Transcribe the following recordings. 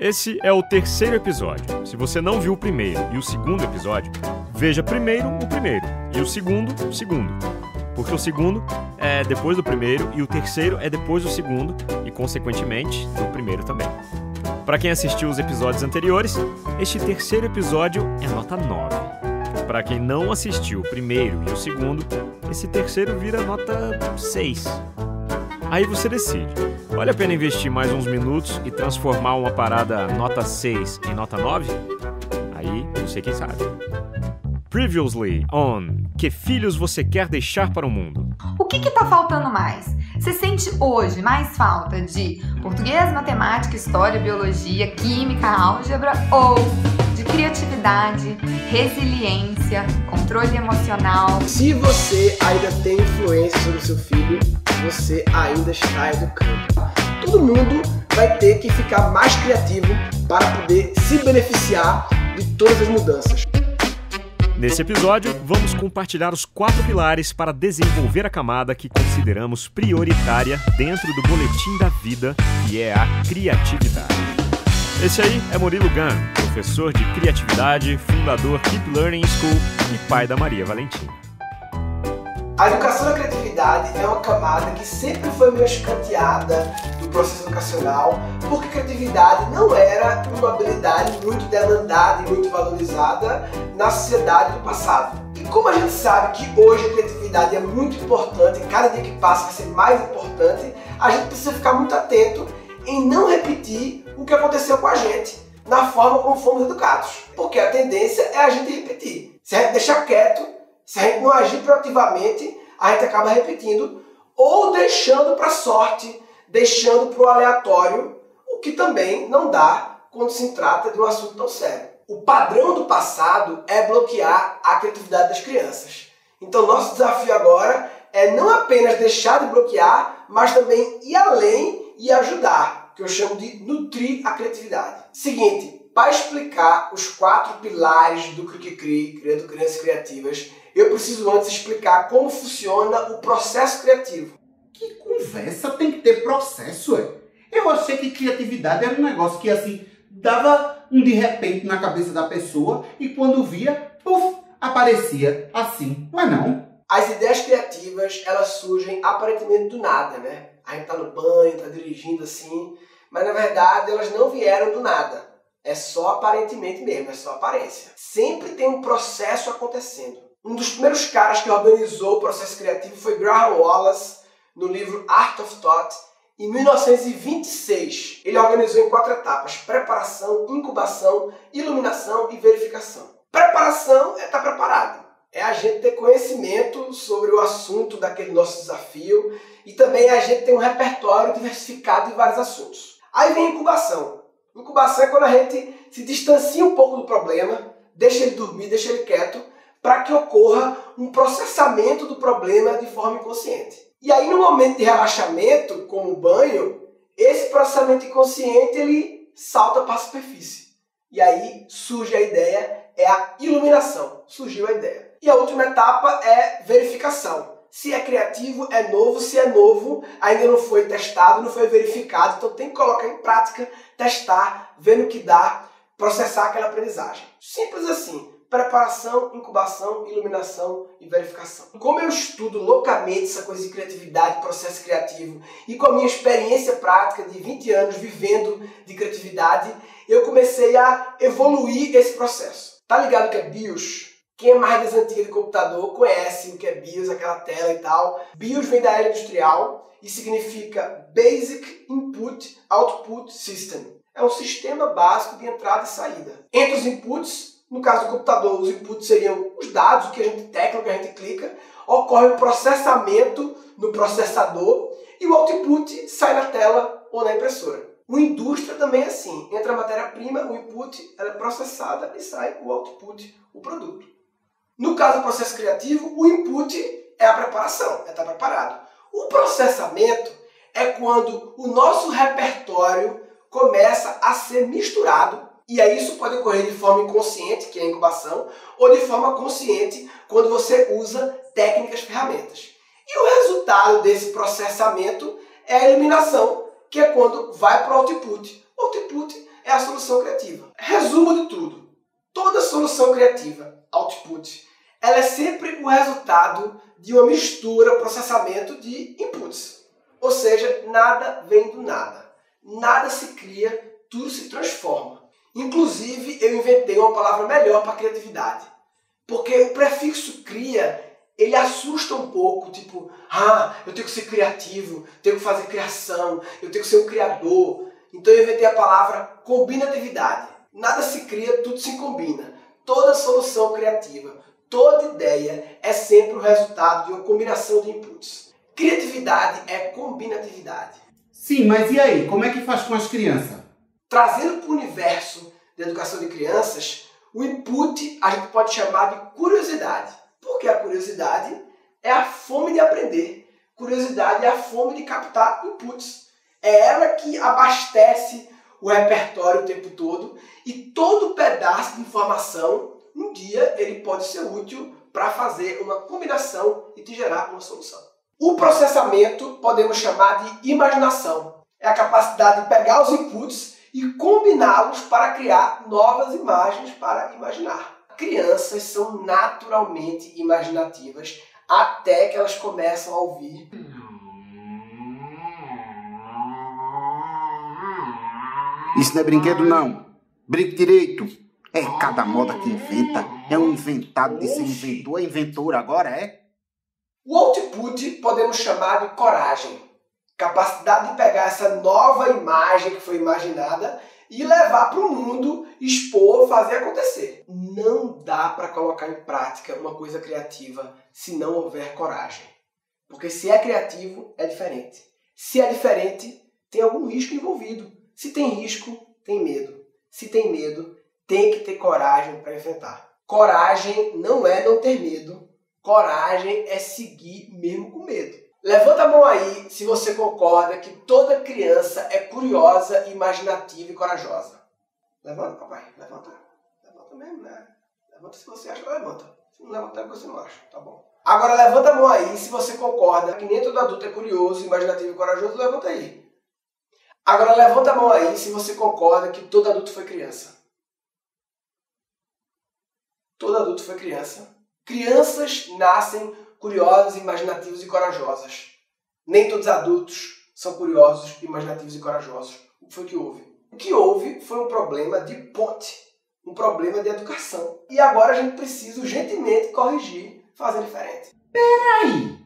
Esse é o terceiro episódio. Se você não viu o primeiro e o segundo episódio, veja primeiro o primeiro e o segundo, o segundo. Porque o segundo é depois do primeiro e o terceiro é depois do segundo e, consequentemente, do primeiro também. Para quem assistiu os episódios anteriores, este terceiro episódio é nota 9. Para quem não assistiu o primeiro e o segundo, esse terceiro vira nota 6. Aí você decide. Vale a pena investir mais uns minutos e transformar uma parada nota 6 em nota 9? Aí você quem sabe. Previously on Que filhos você quer deixar para o mundo? O que está faltando mais? Você sente hoje mais falta de português, matemática, história, biologia, química, álgebra ou de criatividade, resiliência, controle emocional? Se você ainda tem influência sobre o seu filho, você ainda está educando. Todo mundo vai ter que ficar mais criativo para poder se beneficiar de todas as mudanças. Nesse episódio, vamos compartilhar os quatro pilares para desenvolver a camada que consideramos prioritária dentro do boletim da vida, que é a criatividade. Esse aí é Murilo Gun, professor de criatividade, fundador Keep Learning School e pai da Maria Valentina. A educação da criatividade é uma camada que sempre foi meio escanteada do processo educacional, porque criatividade não era uma habilidade muito demandada e muito valorizada na sociedade do passado. E como a gente sabe que hoje a criatividade é muito importante, cada dia que passa vai ser mais importante, a gente precisa ficar muito atento em não repetir o que aconteceu com a gente na forma como fomos educados. Porque a tendência é a gente repetir. Se a gente deixar quieto, se a gente não agir proativamente, a gente acaba repetindo ou deixando para a sorte, deixando para o aleatório, o que também não dá quando se trata de um assunto tão sério. O padrão do passado é bloquear a criatividade das crianças. Então, nosso desafio agora é não apenas deixar de bloquear, mas também ir além e ajudar, que eu chamo de nutrir a criatividade. Seguinte, para explicar os quatro pilares do Cri Criando Crianças Criativas, eu preciso antes explicar como funciona o processo criativo. Que conversa tem que ter processo, é? Eu achei que criatividade era um negócio que assim dava um de repente na cabeça da pessoa e quando via, puf, aparecia assim. Mas não. As ideias criativas, elas surgem aparentemente do nada, né? A gente tá no banho, tá dirigindo assim, mas na verdade elas não vieram do nada. É só aparentemente mesmo, é só aparência. Sempre tem um processo acontecendo. Um dos primeiros caras que organizou o processo criativo foi Graham Wallace, no livro Art of Thought, em 1926. Ele organizou em quatro etapas: preparação, incubação, iluminação e verificação. Preparação é estar tá preparado. É a gente ter conhecimento sobre o assunto daquele nosso desafio e também é a gente ter um repertório diversificado de vários assuntos. Aí vem incubação. Incubação é quando a gente se distancia um pouco do problema, deixa ele dormir, deixa ele quieto para que ocorra um processamento do problema de forma inconsciente. E aí, no momento de relaxamento, como o banho, esse processamento inconsciente ele salta para a superfície. E aí surge a ideia, é a iluminação. Surgiu a ideia. E a última etapa é verificação. Se é criativo, é novo. Se é novo, ainda não foi testado, não foi verificado. Então tem que colocar em prática, testar, ver o que dá, processar aquela aprendizagem. Simples assim preparação, incubação, iluminação e verificação. Como eu estudo loucamente essa coisa de criatividade, processo criativo, e com a minha experiência prática de 20 anos vivendo de criatividade, eu comecei a evoluir esse processo. Tá ligado que é BIOS? Quem é mais das antigas de computador conhece o que é BIOS, aquela tela e tal. BIOS vem da era industrial e significa Basic Input Output System. É um sistema básico de entrada e saída. Entre os inputs no caso do computador, os inputs seriam os dados, o que a gente tecla, o que a gente clica. Ocorre o um processamento no processador e o output sai na tela ou na impressora. Uma indústria também é assim. Entra a matéria-prima, o input ela é processada e sai o output, o produto. No caso do processo criativo, o input é a preparação, é estar preparado. O processamento é quando o nosso repertório começa a ser misturado e aí isso pode ocorrer de forma inconsciente, que é a incubação, ou de forma consciente, quando você usa técnicas, ferramentas. E o resultado desse processamento é a eliminação, que é quando vai para o output. O output é a solução criativa. Resumo de tudo. Toda solução criativa, output, ela é sempre o resultado de uma mistura, processamento de inputs. Ou seja, nada vem do nada. Nada se cria, tudo se transforma. Inclusive, eu inventei uma palavra melhor para criatividade. Porque o prefixo cria, ele assusta um pouco, tipo, ah, eu tenho que ser criativo, tenho que fazer criação, eu tenho que ser um criador. Então eu inventei a palavra combinatividade. Nada se cria, tudo se combina. Toda solução criativa, toda ideia é sempre o resultado de uma combinação de inputs. Criatividade é combinatividade. Sim, mas e aí? Como é que faz com as crianças? Trazendo para o universo da educação de crianças, o input a gente pode chamar de curiosidade. Porque a curiosidade é a fome de aprender. Curiosidade é a fome de captar inputs. É ela que abastece o repertório o tempo todo e todo pedaço de informação, um dia ele pode ser útil para fazer uma combinação e te gerar uma solução. O processamento podemos chamar de imaginação. É a capacidade de pegar os inputs e combiná-los para criar novas imagens para imaginar. Crianças são naturalmente imaginativas até que elas começam a ouvir. Isso não é brinquedo, não. Brinque direito. É cada moda que inventa. É um inventado de ser inventor. É inventor agora, é? O output podemos chamar de coragem. Capacidade de pegar essa nova imagem que foi imaginada e levar para o mundo, expor, fazer acontecer. Não dá para colocar em prática uma coisa criativa se não houver coragem. Porque se é criativo, é diferente. Se é diferente, tem algum risco envolvido. Se tem risco, tem medo. Se tem medo, tem que ter coragem para enfrentar. Coragem não é não ter medo. Coragem é seguir mesmo com medo. Levanta a mão aí se você concorda que toda criança é curiosa, imaginativa e corajosa. Levanta, papai. Levanta. Levanta mesmo, né? Levanta se você acha levanta. Se não levantar, você não acha. Tá bom. Agora levanta a mão aí se você concorda que nem todo adulto é curioso, imaginativo e corajoso. Levanta aí. Agora levanta a mão aí se você concorda que todo adulto foi criança. Todo adulto foi criança. Crianças nascem curiosas, imaginativas e corajosas. Nem todos os adultos são curiosos, imaginativos e corajosos. O que foi que houve? O que houve foi um problema de ponte, um problema de educação. E agora a gente precisa urgentemente corrigir, fazer diferente. Peraí!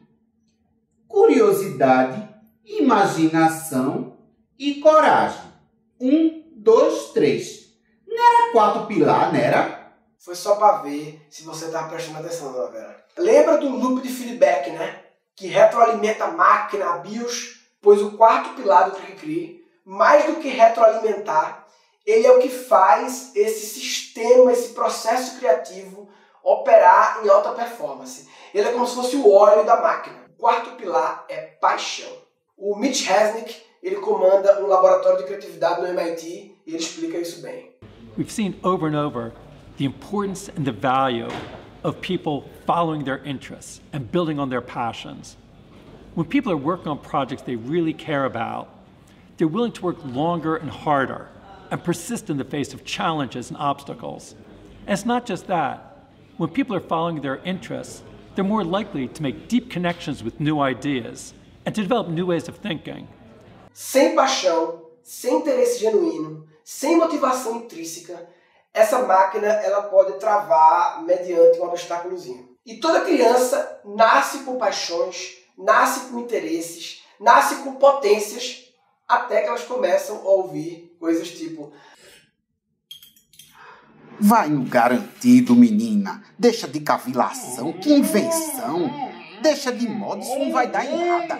Curiosidade, imaginação e coragem. Um, dois, três. Não era quatro pilar, não era? Foi só para ver se você estava prestando atenção, dona Vera. Lembra do loop de feedback, né? Que retroalimenta a máquina, a BIOS, pois o quarto pilar do ClickCree, mais do que retroalimentar, ele é o que faz esse sistema, esse processo criativo operar em alta performance. Ele é como se fosse o óleo da máquina. O quarto pilar é paixão. O Mitch Resnick, ele comanda um laboratório de criatividade no MIT e ele explica isso bem. We've seen over and over the importance and the value of people following their interests and building on their passions. When people are working on projects they really care about, they're willing to work longer and harder and persist in the face of challenges and obstacles. And it's not just that. When people are following their interests, they're more likely to make deep connections with new ideas and to develop new ways of thinking. Sem paixão, sem interesse genuíno, sem motivação intrínseca, essa máquina ela pode travar mediante um obstáculozinho. E toda criança nasce com paixões, nasce com interesses, nasce com potências, até que elas começam a ouvir coisas tipo Vai no garantido, menina. Deixa de cavilação, que invenção. Deixa de modo, isso não vai dar em nada.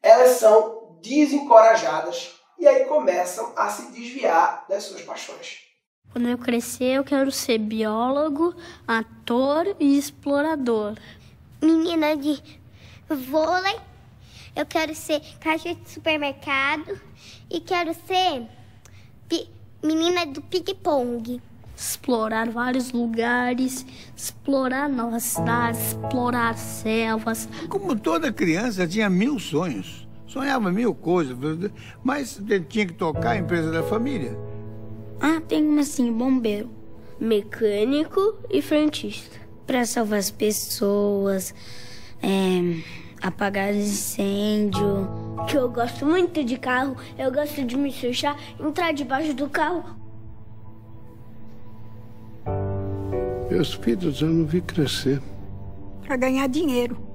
Elas são desencorajadas e aí começam a se desviar das suas paixões. Quando eu crescer, eu quero ser biólogo, ator e explorador. Menina de vôlei, eu quero ser caixa de supermercado e quero ser menina do ping-pong. Explorar vários lugares, explorar novas cidades, explorar selvas. Como toda criança, tinha mil sonhos Sonhava mil coisas, mas tinha que tocar a empresa da família. Ah, tem uma assim, bombeiro, mecânico e frentista. Para salvar as pessoas, é, apagar incêndio. Que eu gosto muito de carro, eu gosto de me fechar, entrar debaixo do carro. Meus filhos eu não vi crescer. Para ganhar dinheiro.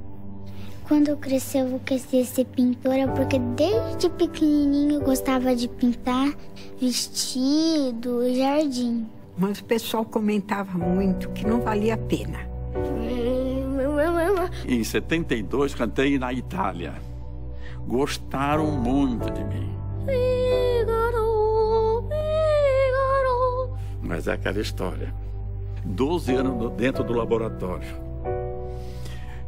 Quando eu crescer, eu vou querer ser pintora, porque desde pequenininho eu gostava de pintar vestido e jardim. Mas o pessoal comentava muito que não valia a pena. Em 72 cantei na Itália. Gostaram muito de mim. Mas é aquela história. 12 anos dentro do laboratório.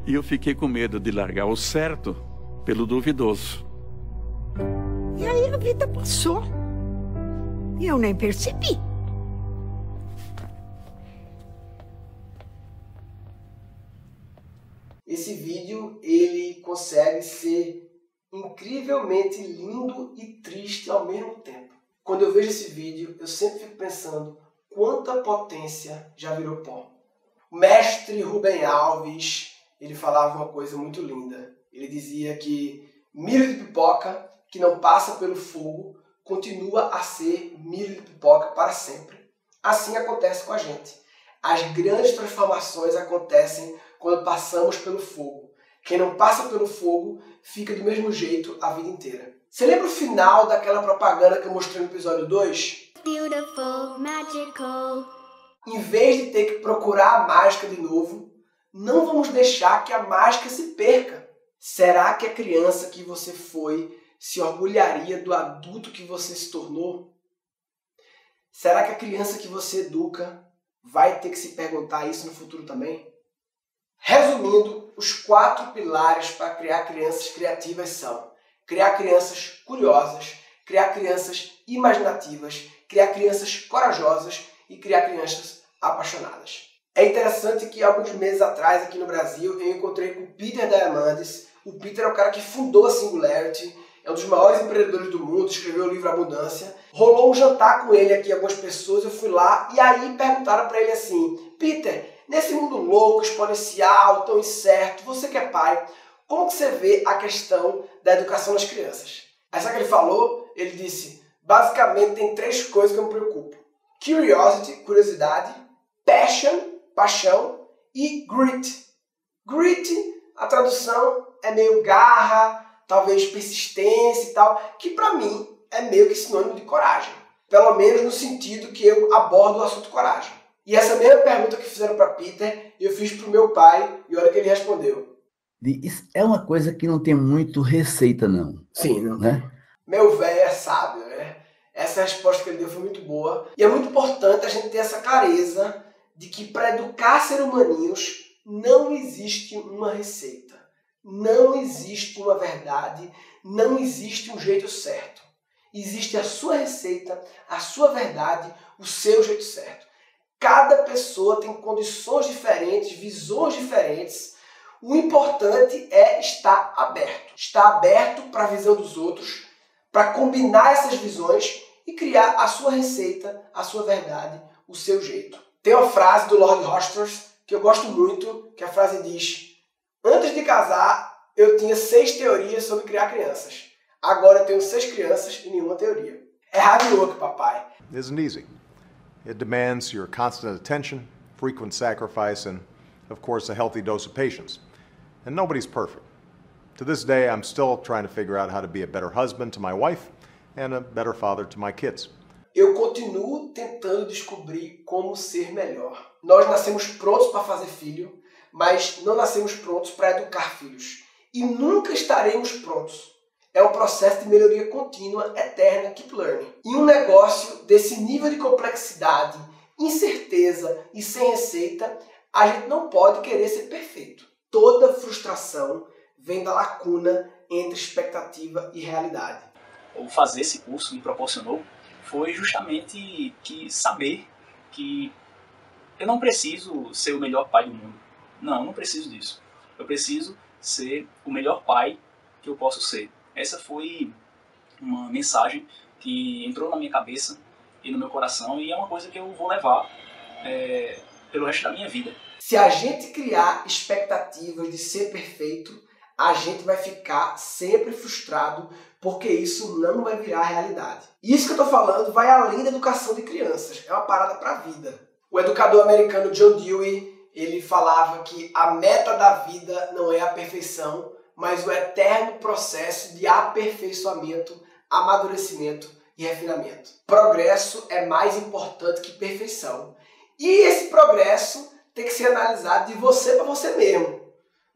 E eu fiquei com medo de largar o certo pelo duvidoso. E aí a vida passou. E eu nem percebi. Esse vídeo ele consegue ser incrivelmente lindo e triste ao mesmo tempo. Quando eu vejo esse vídeo, eu sempre fico pensando quanta potência já virou pó. O mestre Rubem Alves, ele falava uma coisa muito linda. Ele dizia que milho de pipoca que não passa pelo fogo continua a ser milho de pipoca para sempre. Assim acontece com a gente. As grandes transformações acontecem quando passamos pelo fogo. Quem não passa pelo fogo fica do mesmo jeito a vida inteira. Você lembra o final daquela propaganda que eu mostrei no episódio 2? Beautiful, magical. Em vez de ter que procurar a mágica de novo, não vamos deixar que a mágica se perca. Será que a criança que você foi se orgulharia do adulto que você se tornou? Será que a criança que você educa vai ter que se perguntar isso no futuro também? Resumindo, os quatro pilares para criar crianças criativas são criar crianças curiosas, criar crianças imaginativas, criar crianças corajosas e criar crianças apaixonadas. É interessante que alguns meses atrás, aqui no Brasil, eu encontrei com o Peter Diamandis. O Peter é o cara que fundou a Singularity, é um dos maiores empreendedores do mundo, escreveu o livro Abundância. Rolou um jantar com ele aqui, algumas pessoas, eu fui lá e aí perguntaram para ele assim: Peter, nesse mundo louco, exponencial, tão incerto, você que é pai, como que você vê a questão da educação das crianças? Aí sabe o que ele falou? Ele disse: basicamente tem três coisas que eu me preocupo: curiosity, curiosidade, passion, paixão e grit. Grit, a tradução é meio garra, talvez persistência e tal, que para mim é meio que sinônimo de coragem. Pelo menos no sentido que eu abordo o assunto coragem. E essa mesma pergunta que fizeram para Peter, eu fiz para o meu pai e olha que ele respondeu. É uma coisa que não tem muito receita, não. Sim, não. Né? Meu velho é sábio, né? Essa resposta que ele deu foi muito boa. E é muito importante a gente ter essa clareza de que para educar seres humaninhos não existe uma receita, não existe uma verdade, não existe um jeito certo. Existe a sua receita, a sua verdade, o seu jeito certo. Cada pessoa tem condições diferentes, visões diferentes. O importante é estar aberto. Estar aberto para a visão dos outros, para combinar essas visões e criar a sua receita, a sua verdade, o seu jeito. Tem uma frase do Lord Hosters que eu gosto muito, que a frase diz: Antes de casar, eu tinha seis teorias sobre criar crianças. Agora eu tenho seis crianças e nenhuma teoria. É hard work, papai. Isn't easy. It demands your constant attention, frequent sacrifice, and, of course, a healthy dose of patience. And nobody's perfect. To this day, I'm still trying to figure out how to be a better husband to my wife and a better father to my kids. Eu continuo tentando descobrir como ser melhor. Nós nascemos prontos para fazer filho, mas não nascemos prontos para educar filhos. E nunca estaremos prontos. É um processo de melhoria contínua, eterna, keep learning. E um negócio desse nível de complexidade, incerteza e sem receita, a gente não pode querer ser perfeito. Toda frustração vem da lacuna entre expectativa e realidade. Ou fazer esse curso me proporcionou foi justamente que saber que eu não preciso ser o melhor pai do mundo. Não, não preciso disso. Eu preciso ser o melhor pai que eu posso ser. essa foi uma mensagem que entrou na minha cabeça e no meu coração e é uma coisa que eu vou levar é, pelo resto da minha vida. Se a gente criar expectativas de ser perfeito, a gente vai ficar sempre frustrado porque isso não vai virar realidade. Isso que eu estou falando vai além da educação de crianças, é uma parada para a vida. O educador americano John Dewey, ele falava que a meta da vida não é a perfeição, mas o eterno processo de aperfeiçoamento, amadurecimento e refinamento. Progresso é mais importante que perfeição. E esse progresso tem que ser analisado de você para você mesmo.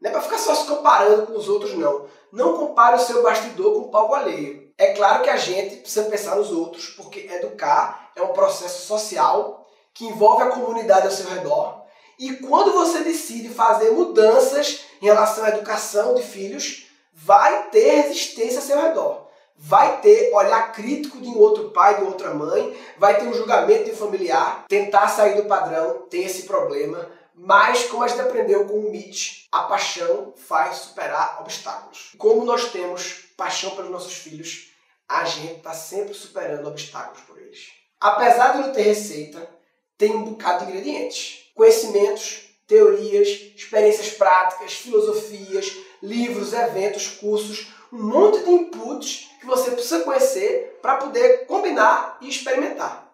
Não é para ficar só se comparando com os outros, não. Não compare o seu bastidor com o palco alheio. É claro que a gente precisa pensar nos outros, porque educar é um processo social que envolve a comunidade ao seu redor. E quando você decide fazer mudanças em relação à educação de filhos, vai ter resistência ao seu redor. Vai ter olhar crítico de um outro pai, de outra mãe, vai ter um julgamento de familiar, tentar sair do padrão, tem esse problema. Mas, como a gente aprendeu com o Mitch, a paixão faz superar obstáculos. Como nós temos paixão pelos nossos filhos, a gente está sempre superando obstáculos por eles. Apesar de não ter receita, tem um bocado de ingredientes. Conhecimentos, teorias, experiências práticas, filosofias, livros, eventos, cursos, um monte de inputs que você precisa conhecer para poder combinar e experimentar.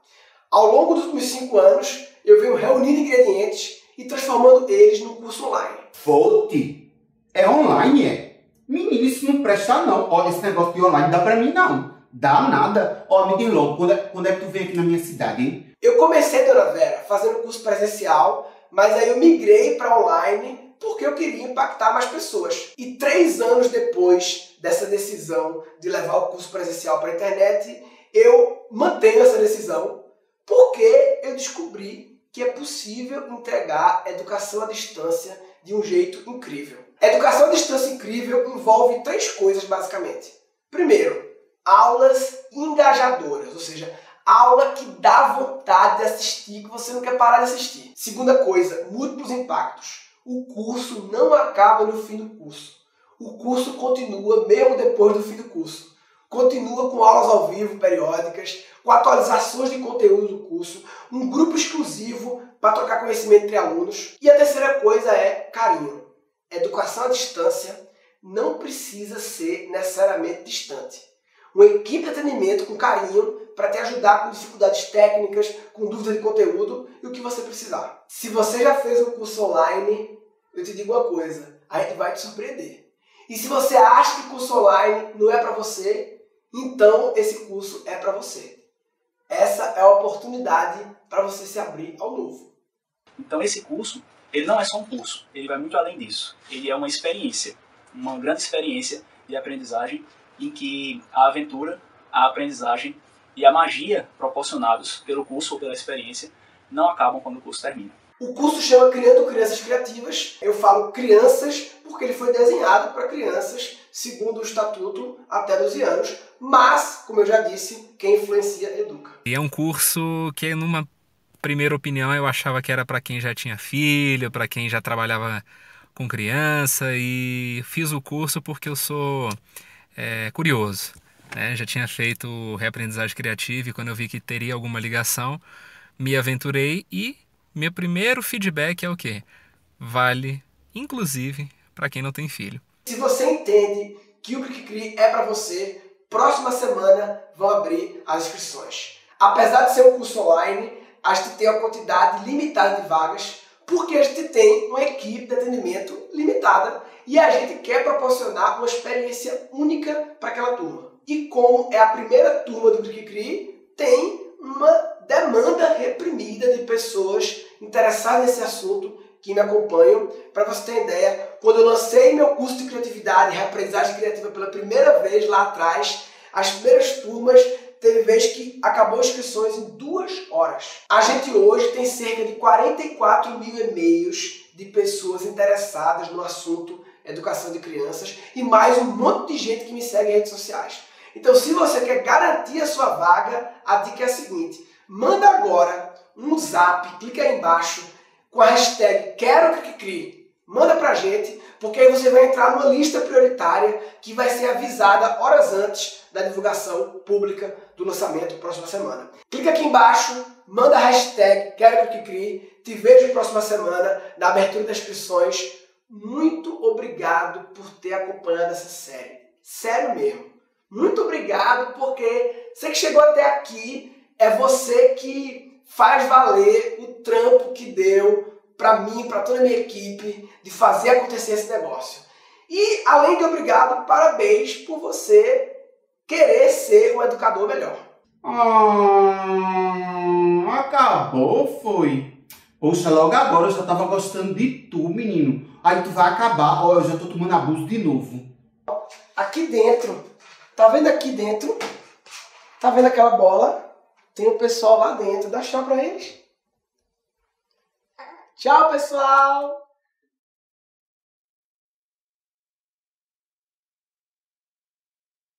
Ao longo dos últimos cinco anos, eu venho reunindo ingredientes e transformando eles num curso online. Fonte? É online, é? Menino, isso não presta não. Ó, esse negócio de online dá pra mim não. Dá nada. Ó, me diz logo, quando é, quando é que tu vem aqui na minha cidade, hein? Eu comecei, Dona Vera, fazendo curso presencial, mas aí eu migrei para online porque eu queria impactar mais pessoas. E três anos depois dessa decisão de levar o curso presencial para a internet, eu mantenho essa decisão porque eu descobri que é possível entregar educação à distância de um jeito incrível. Educação à distância incrível envolve três coisas basicamente. Primeiro, aulas engajadoras, ou seja, aula que dá vontade de assistir, que você não quer parar de assistir. Segunda coisa, múltiplos impactos. O curso não acaba no fim do curso. O curso continua mesmo depois do fim do curso. Continua com aulas ao vivo periódicas, com atualizações de conteúdo do curso, um grupo exclusivo para trocar conhecimento entre alunos. E a terceira coisa é carinho. Educação à distância não precisa ser necessariamente distante. Uma equipe de atendimento com carinho para te ajudar com dificuldades técnicas, com dúvidas de conteúdo e o que você precisar. Se você já fez um curso online, eu te digo uma coisa, a gente vai te surpreender. E se você acha que curso online não é para você, então esse curso é para você. Essa é a oportunidade para você se abrir ao novo. Então esse curso, ele não é só um curso, ele vai muito além disso. Ele é uma experiência, uma grande experiência de aprendizagem em que a aventura, a aprendizagem e a magia proporcionados pelo curso ou pela experiência não acabam quando o curso termina. O curso chama Criando Crianças Criativas. Eu falo crianças porque ele foi desenhado para crianças, segundo o estatuto, até 12 anos. Mas, como eu já disse, quem influencia educa. E é um curso que, numa primeira opinião, eu achava que era para quem já tinha filho, para quem já trabalhava com criança. E fiz o curso porque eu sou é, curioso. Né? Já tinha feito reaprendizagem criativa e quando eu vi que teria alguma ligação, me aventurei e meu primeiro feedback é o quê? Vale, inclusive, para quem não tem filho. Se você entende que o Cri é para você, próxima semana vão abrir as inscrições. Apesar de ser um curso online, a gente tem uma quantidade limitada de vagas, porque a gente tem uma equipe de atendimento limitada e a gente quer proporcionar uma experiência única para aquela turma. E como é a primeira turma do Cri tem uma demanda reprimida de pessoas interessadas nesse assunto que me acompanham. Para você ter ideia, quando eu lancei meu curso de criatividade e reaprendizagem criativa pela primeira vez lá atrás, as primeiras turmas teve vez que acabou inscrições em duas horas. A gente hoje tem cerca de 44 mil e-mails de pessoas interessadas no assunto educação de crianças e mais um monte de gente que me segue em redes sociais. Então, se você quer garantir a sua vaga, a dica é a seguinte: manda agora um zap, clica aí embaixo com a hashtag Quero que crie. Manda pra gente, porque aí você vai entrar numa lista prioritária que vai ser avisada horas antes da divulgação pública do lançamento próxima semana. Clica aqui embaixo, manda a hashtag Quero que Crie, te vejo próxima semana na abertura das inscrições. Muito obrigado por ter acompanhado essa série. Sério mesmo. Muito obrigado porque você que chegou até aqui é você que faz valer o trampo que deu para mim, para toda a minha equipe, de fazer acontecer esse negócio. E, além de obrigado, parabéns por você querer ser um educador melhor. Ah, acabou, foi. Poxa, logo agora eu já tava gostando de tu, menino. Aí tu vai acabar, ó, eu já tô tomando abuso de novo. Aqui dentro, tá vendo aqui dentro? Tá vendo aquela bola? Tem o pessoal lá dentro. Dá tchau pra eles. Tchau, pessoal!